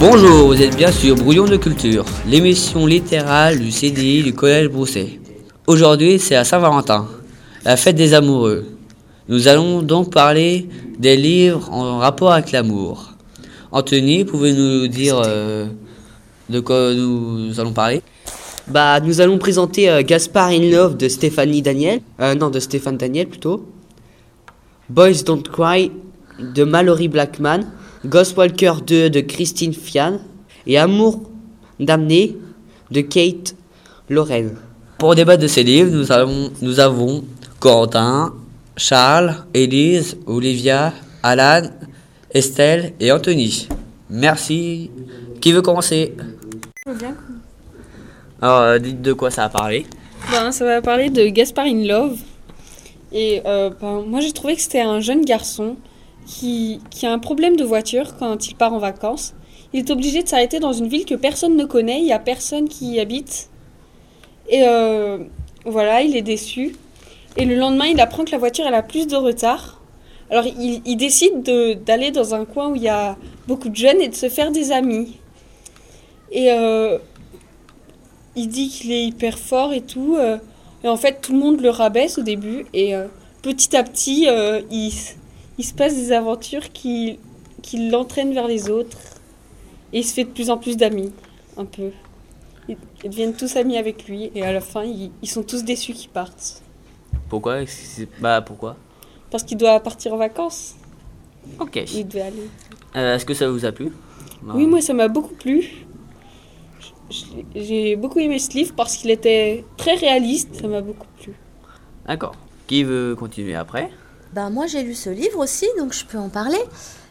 Bonjour, vous êtes bien sur Brouillon de Culture, l'émission littérale du CDI du Collège Brousset. Aujourd'hui, c'est à Saint-Valentin, la fête des amoureux. Nous allons donc parler des livres en rapport avec l'amour. Anthony, pouvez-vous nous dire euh, de quoi nous allons parler? Bah, nous allons présenter euh, Gaspard in Love de Stéphanie Daniel. Euh, non, de Stéphane Daniel plutôt. Boys Don't Cry de Mallory Blackman. Ghostwalker 2 de Christine Fian. Et Amour damné de Kate Lorraine. Pour débattre de ces livres, nous, avons, nous avons Corentin, Charles, Élise, Olivia, Alan, Estelle et Anthony. Merci. Qui veut commencer? Bien. Alors, euh, dites de quoi ça va parler Ben, ça va parler de Gaspard in Love. Et euh, ben, moi, j'ai trouvé que c'était un jeune garçon qui, a un problème de voiture quand il part en vacances. Il est obligé de s'arrêter dans une ville que personne ne connaît, il n'y a personne qui y habite. Et euh, voilà, il est déçu. Et le lendemain, il apprend que la voiture elle a plus de retard. Alors, il, décide de- d'aller dans un coin où il y a beaucoup de jeunes et de se faire des amis. Et euh, il dit qu'il est hyper fort et tout. euh, et en fait, tout le monde le rabaisse au début. Et petit à petit, il, il se passe des aventures qui, qui l'entraînent vers les autres. Et il se fait de plus en plus d'amis, un peu. Ils, ils deviennent tous amis avec lui. Et à la fin, ils, ils sont tous déçus qu'ils partent. Pourquoi? Bah pourquoi? Parce qu'il doit partir en vacances. Ok. Il devait aller. Euh, Est-ce que ça vous a plu? Oui, moi, ça m'a beaucoup plu. J'ai beaucoup aimé ce livre parce qu'il était très réaliste. Ça m'a beaucoup plu. D'accord. Qui veut continuer après? Ben, moi, j'ai lu ce livre aussi, donc je peux en parler.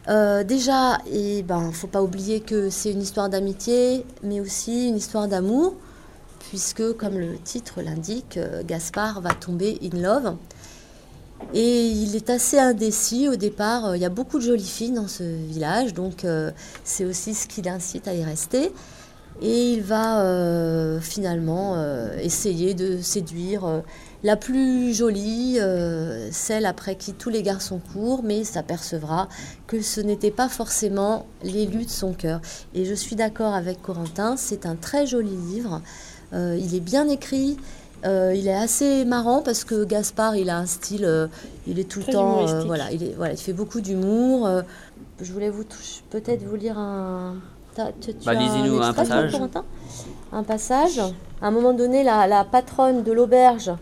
Euh, déjà, et ben, faut pas oublier que c'est une histoire d'amitié, mais aussi une histoire d'amour, puisque, comme le titre l'indique, euh, Gaspard va tomber in love. Et il est assez indécis au départ. Il y a beaucoup de jolies filles dans ce village, donc euh, c'est aussi ce qui l'incite à y rester. Et il va finalement essayer de séduire la plus jolie, euh, celle après qui tous les garçons courent, mais s'apercevra que ce n'était pas forcément l'élu de son cœur. Et je suis d'accord avec Corentin, c'est un très joli livre. Euh, il est bien écrit. euh, il est assez marrant parce que Gaspard, il a un style, euh, il est tout le temps, euh, voilà, il est, voilà, il fait beaucoup d'humour. euh. je voulais vous toucher- peut-être vous lire un. t'as- tu- tu Bah, un toi, passage. Un passage? À un moment donné, la, la patronne de l'auberge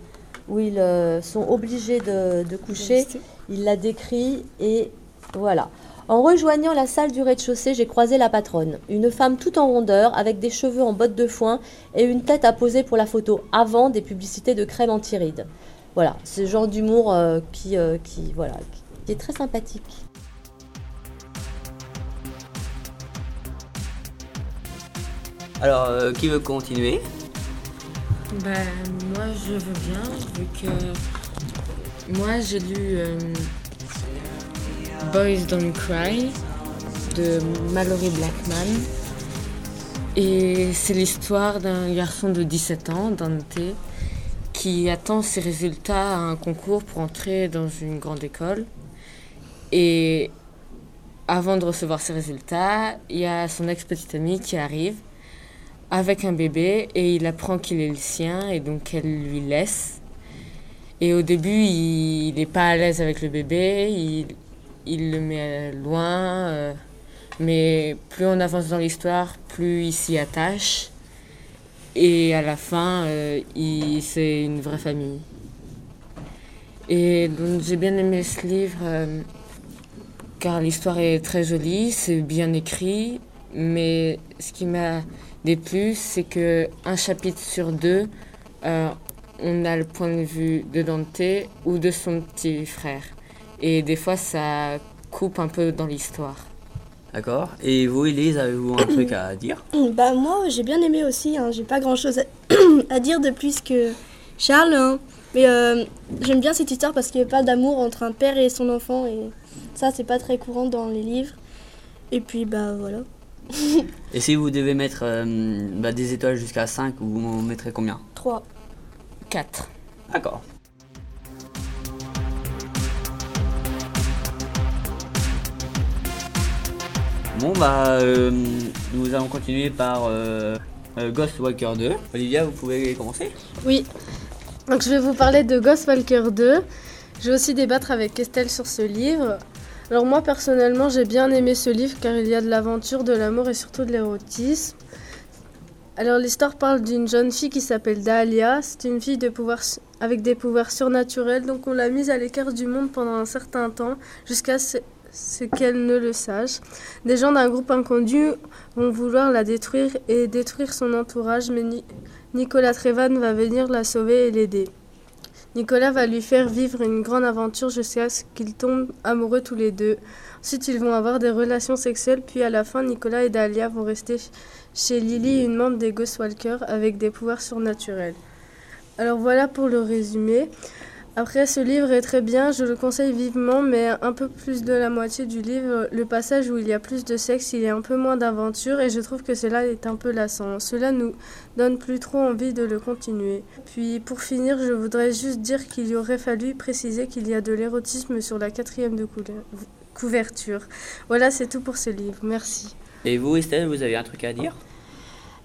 où ils euh, sont obligés de, de coucher, il la décrit et voilà. En rejoignant la salle du rez-de-chaussée, j'ai croisé la patronne, une femme toute en rondeur, avec des cheveux en bottes de foin et une tête à poser pour la photo avant des publicités de crème anti-rides. Voilà, ce genre d'humour euh, qui, euh, qui, voilà, qui est très sympathique. Alors, euh, qui veut continuer? Ben, moi je veux bien, vu que moi j'ai lu euh, Boys Don't Cry de Mallory Blackman. Et c'est l'histoire d'un garçon de 17 ans, Dante, qui attend ses résultats à un concours pour entrer dans une grande école. Et avant de recevoir ses résultats, il y a son ex-petite amie qui arrive avec un bébé et il apprend qu'il est le sien et donc elle lui laisse. Et au début, il n'est pas à l'aise avec le bébé, il, il le met loin, euh, mais plus on avance dans l'histoire, plus il s'y attache. Et à la fin, euh, c'est une vraie famille. Et donc j'ai bien aimé ce livre euh, car l'histoire est très jolie, c'est bien écrit, mais ce qui m'a déplu, c'est que un chapitre sur deux, euh, on a le point de vue de Dante ou de son petit frère. Et des fois, ça coupe un peu dans l'histoire. D'accord. Et vous, Elise, avez-vous un truc à dire? Bah moi j'ai bien aimé aussi, hein. j'ai pas grand chose à, à dire de plus que Charles, hein. mais euh, j'aime bien cette histoire parce qu'il parle d'amour entre un père et son enfant et ça c'est pas très courant dans les livres. Et puis bah voilà. Et si vous devez mettre euh, bah, des étoiles jusqu'à 5, vous en mettrez combien? 3. 4. D'accord. Bon bah euh, nous allons continuer par euh, euh, Ghost Walker 2. Olivia, vous pouvez commencer? Oui. Donc je vais vous parler de Ghostwalker 2. Je vais aussi débattre avec Estelle sur ce livre. Alors moi personnellement j'ai bien aimé ce livre car il y a de l'aventure, de l'amour et surtout de l'érotisme. Alors l'histoire parle d'une jeune fille qui s'appelle Dahlia. C'est une fille de pouvoir, avec des pouvoirs surnaturels. Donc on l'a mise à l'écart du monde pendant un certain temps jusqu'à ce, qu'elle ne le sache. Des gens d'un groupe inconnu vont vouloir la détruire et détruire son entourage mais Ni- Nicolas Trevan va venir la sauver et l'aider. Nicolas va lui faire vivre une grande aventure jusqu'à ce qu'ils tombent amoureux tous les deux. Ensuite, ils vont avoir des relations sexuelles, puis à la fin, Nicolas et Dahlia vont rester ch- chez Lily, une membre des Ghostwalkers, avec des pouvoirs surnaturels. Alors voilà pour le résumé. Après, ce livre est très bien, je le conseille vivement, mais un peu plus de la moitié du livre, le passage où il y a plus de sexe, il y a un peu moins d'aventure, et je trouve que cela est un peu lassant. Cela nous donne plus trop envie de le continuer. Puis pour finir, je voudrais juste dire qu'il y aurait fallu préciser qu'il y a de l'érotisme sur la quatrième de couverture. Voilà, c'est tout pour ce livre. Merci. Et vous Estelle, vous avez un truc à dire?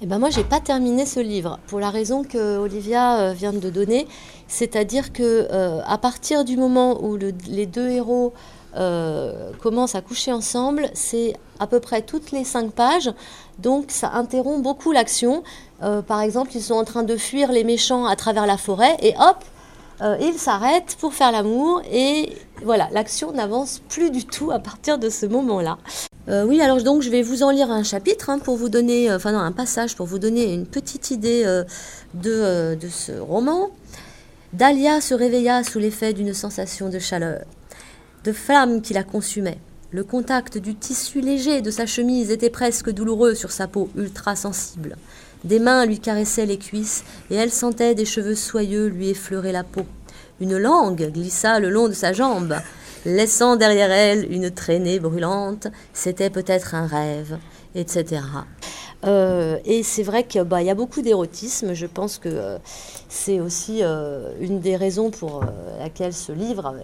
Eh ben moi, j'ai pas terminé ce livre pour la raison que Olivia euh, vient de donner, c'est-à-dire que euh, à partir du moment où le- les deux héros euh, commencent à coucher ensemble, c'est à peu près toutes les cinq pages, donc ça interrompt beaucoup l'action. Euh, par exemple, ils sont en train de fuir les méchants à travers la forêt et hop, euh, ils s'arrêtent pour faire l'amour et voilà, l'action n'avance plus du tout à partir de ce moment-là. Euh, oui, alors donc je vais vous en lire un chapitre hein, pour vous donner, euh, enfin un passage pour vous donner une petite idée euh, de, de ce roman. Dahlia se réveilla sous l'effet d'une sensation de chaleur, de flamme qui la consumait. Le contact du tissu léger de sa chemise était presque douloureux sur sa peau ultra sensible. Des mains lui caressaient les cuisses et elle sentait des cheveux soyeux lui effleurer la peau. Une langue glissa le long de sa jambe, laissant derrière elle une traînée brûlante. C'était peut-être un rêve, etc. Euh, et c'est vrai qu'il bah, y a beaucoup d'érotisme. Je pense que euh, c'est aussi euh, une des raisons pour laquelle ce livre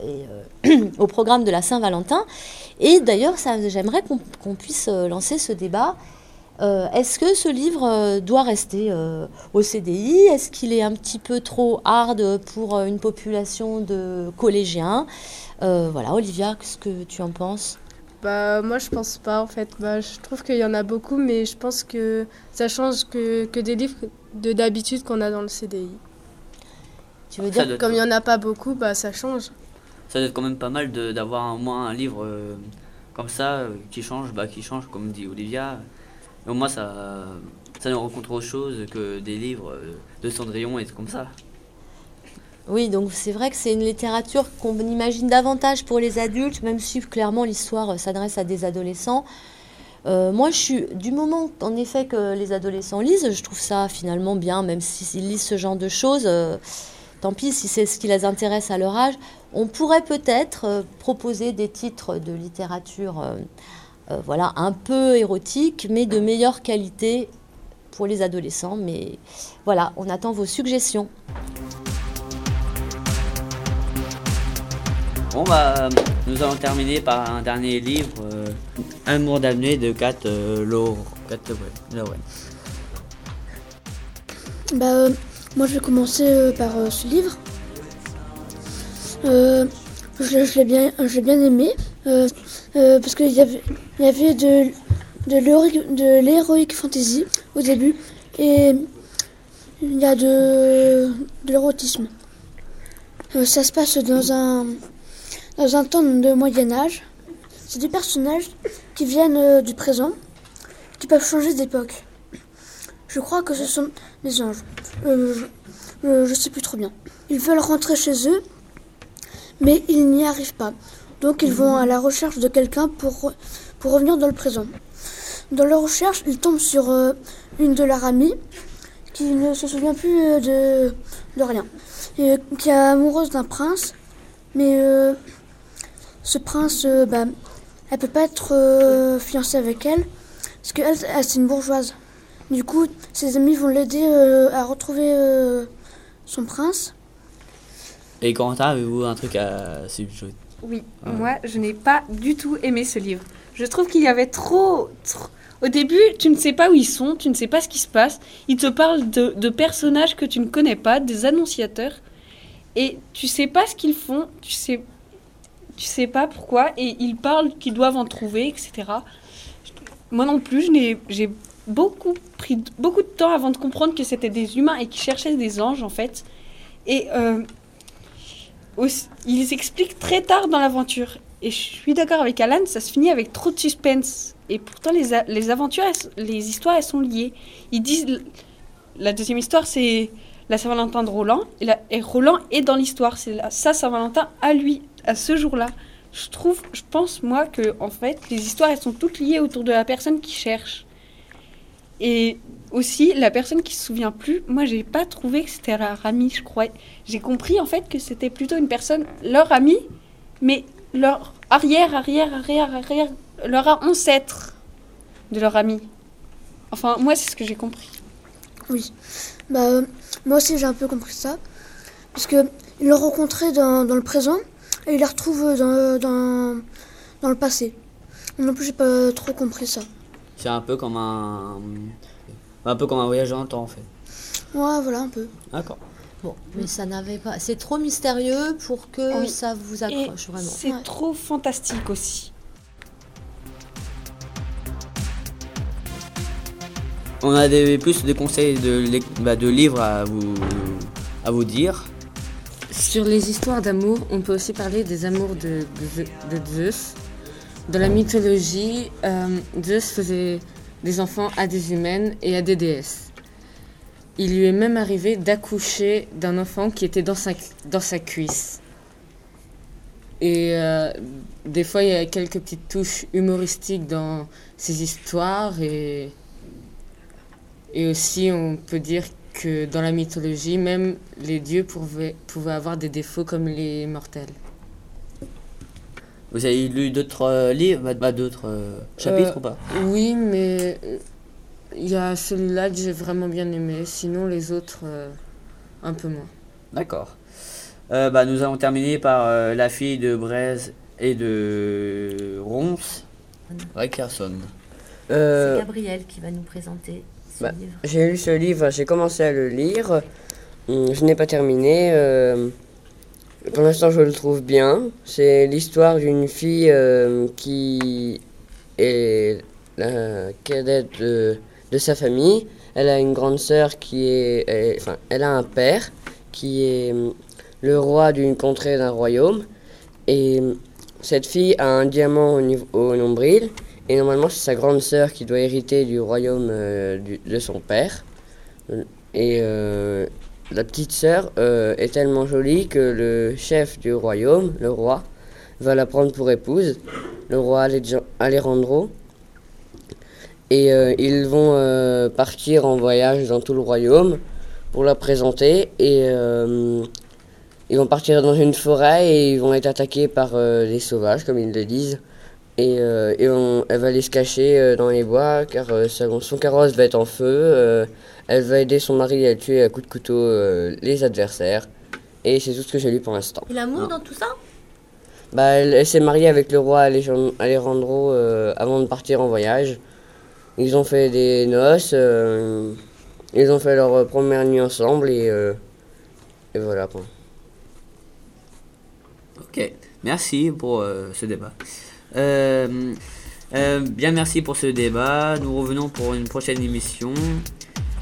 est au programme de la Saint-Valentin. Et d'ailleurs, j'aimerais qu'on puisse lancer ce débat. Euh, Est-ce que ce livre euh, doit rester euh, au CDI Est-ce qu'il est un petit peu trop hard pour euh, une population de collégiens? Euh, Voilà, Olivia, qu'est-ce que tu en penses? Bah moi je pense pas en fait. Bah, je trouve qu'il y en a beaucoup, mais je pense que ça change que, que des livres de d'habitude qu'on a dans le CDI. Tu veux Ça dire? Comme il y en a pas beaucoup, bah ça change. Ça doit être quand même pas mal de- d'avoir au moins un livre euh, comme ça euh, qui change, bah, qui change comme dit Olivia. Et au moins ça, ça nous rencontre autre chose que des livres de Cendrillon et comme ça. Oui, donc c'est vrai que c'est une littérature qu'on imagine davantage pour les adultes, même si clairement l'histoire s'adresse à des adolescents. Euh, moi, je suis du moment, en effet, que les adolescents lisent, je trouve ça finalement bien, même s'ils lisent ce genre de choses. euh, tant pis si c'est ce qui les intéresse à leur âge. On pourrait peut-être euh, proposer des titres de littérature, euh, voilà, un peu érotique, mais de meilleure qualité pour les adolescents. Mais voilà, on attend vos suggestions. Bon bah nous allons terminer par un dernier livre, euh, Amour d'amener de Kat euh, Laure- Kat. Bah, euh, moi je vais commencer euh, par euh, ce livre. Je l'ai- bien, l'ai bien aimé euh, euh, parce qu'il y avait, y avait de, l'héroïque- fantasy au début et il y a de, l'érotisme. Euh, ça se passe dans un, dans un temps de Moyen Âge. C'est des personnages qui viennent du présent, qui peuvent changer d'époque. Je crois que ce sont des anges. Je, je sais plus trop bien. Ils veulent rentrer chez eux, mais ils n'y arrivent pas. Donc ils vont à la recherche de quelqu'un pour, pour revenir dans le présent. Dans leur recherche, ils tombent sur euh, une de leurs amies qui ne se souvient plus euh, de, de rien. Et euh, qui est amoureuse d'un prince, mais ce prince, bah, elle peut pas être fiancée avec elle, parce qu'elle, elle, c'est une bourgeoise. Du coup, ses amis vont l'aider à retrouver son prince. Et Corentin, avez-vous un truc à subjuguer? Oui, Ouais. moi je n'ai pas du tout aimé ce livre. Je trouve qu'il y avait trop, trop- Au début, tu ne sais pas où ils sont, tu ne sais pas ce qui se passe. Ils te parlent de, de personnages que tu ne connais pas, des annonciateurs. Et tu sais pas ce qu'ils font, tu sais, tu sais pas pourquoi. Et ils parlent qu'ils doivent en trouver, etc. Moi non plus, j'ai beaucoup pris beaucoup de temps avant de comprendre que c'était des humains et qu'ils cherchaient des anges, en fait. Et euh, ils expliquent très tard dans l'aventure. Et je suis d'accord avec Alan, ça se finit avec trop de suspense. Et pourtant, les, les aventures, les histoires, elles sont liées. Ils disent. La deuxième histoire, c'est la Saint-Valentin de Roland. Et, et Roland est dans l'histoire. C'est sa Saint-Valentin à lui, à ce jour-là. Je trouve, je pense, moi, que, en fait, les histoires, elles sont toutes liées autour de la personne qui cherche. Et aussi, la personne qui se souvient plus, moi, j'ai pas trouvé que c'était leur ami, je crois. J'ai compris, en fait, que c'était plutôt une personne, leur ami, mais leur arrière, arrière, arrière, arrière, leur ancêtre de leur ami. Enfin, moi, c'est ce que j'ai compris. Oui. Bah, euh, moi aussi, j'ai un peu compris ça. Parce que il l'a rencontré dans, le présent et il la retrouve dans, dans, dans le passé. Non plus, j'ai pas trop compris ça. C'est un peu comme un. Un peu comme un voyage dans le temps en fait. Ouais, voilà, un peu. D'accord. Bon, mais ça n'avait pas. C'est trop mystérieux pour que Oui. ça vous Et accroche vraiment. c'est Ouais. trop fantastique aussi. On a des, plus de conseils de, bah, de livres à vous, à vous dire. Sur les histoires d'amour, on peut aussi parler des amours de, de, de Zeus. Dans la mythologie, euh, Zeus faisait des enfants à des humaines et à des déesses. Il lui est même arrivé d'accoucher d'un enfant qui était dans sa, dans sa cuisse. Et euh, des fois, il y a quelques petites touches humoristiques dans ces histoires. Et, et aussi, on peut dire que dans la mythologie, même les dieux pouvaient, pouvaient avoir des défauts comme les mortels. Vous avez lu d'autres euh, livres, bah, bah, d'autres euh, chapitres Euh, ou pas? Oui, mais il y a celui-là que j'ai vraiment bien aimé. Sinon, les autres, euh, un peu moins. D'accord. Euh, bah, nous allons terminer par euh, La fille de Braise et de Ronce, Rickerson. C'est Gabriel qui va nous présenter ce bah, livre. j'ai lu ce livre, j'ai commencé à le lire. Hum, Je n'ai pas terminé. Pour l'instant, je le trouve bien. C'est l'histoire d'une fille euh, qui est la cadette de, sa famille. Elle a une grande sœur qui est, Enfin, elle a un père qui est hum, le roi d'une contrée d'un royaume. Et hum, cette fille a un diamant au, nombril. Et normalement, c'est sa grande sœur qui doit hériter du royaume euh, de son père. Et euh, la petite sœur euh, est tellement jolie que le chef du royaume, le roi, va la prendre pour épouse, le roi Alej- Alejandro. Et euh, ils vont euh, partir en voyage dans tout le royaume pour la présenter. Et ils vont partir dans une forêt et ils vont être attaqués par des sauvages, comme ils le disent. Et, euh, et on- elle va aller se cacher euh, dans les bois car euh, son carrosse va être en feu. euh, elle va aider son mari à tuer à coups de couteau euh, les adversaires. Et c'est tout ce que j'ai lu pour l'instant. Et l'amour dans tout ça? Bah, elle, elle s'est mariée avec le roi Alejan- Alejandro euh, avant de partir en voyage. Ils ont fait des noces. euh, ils ont fait leur euh, première nuit ensemble et, euh, et voilà quoi. Ok, merci pour euh, ce débat. Euh, euh, bien merci pour ce débat. Nous revenons pour une prochaine émission.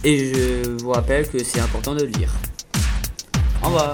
Et je vous rappelle que c'est important de lire. Au revoir.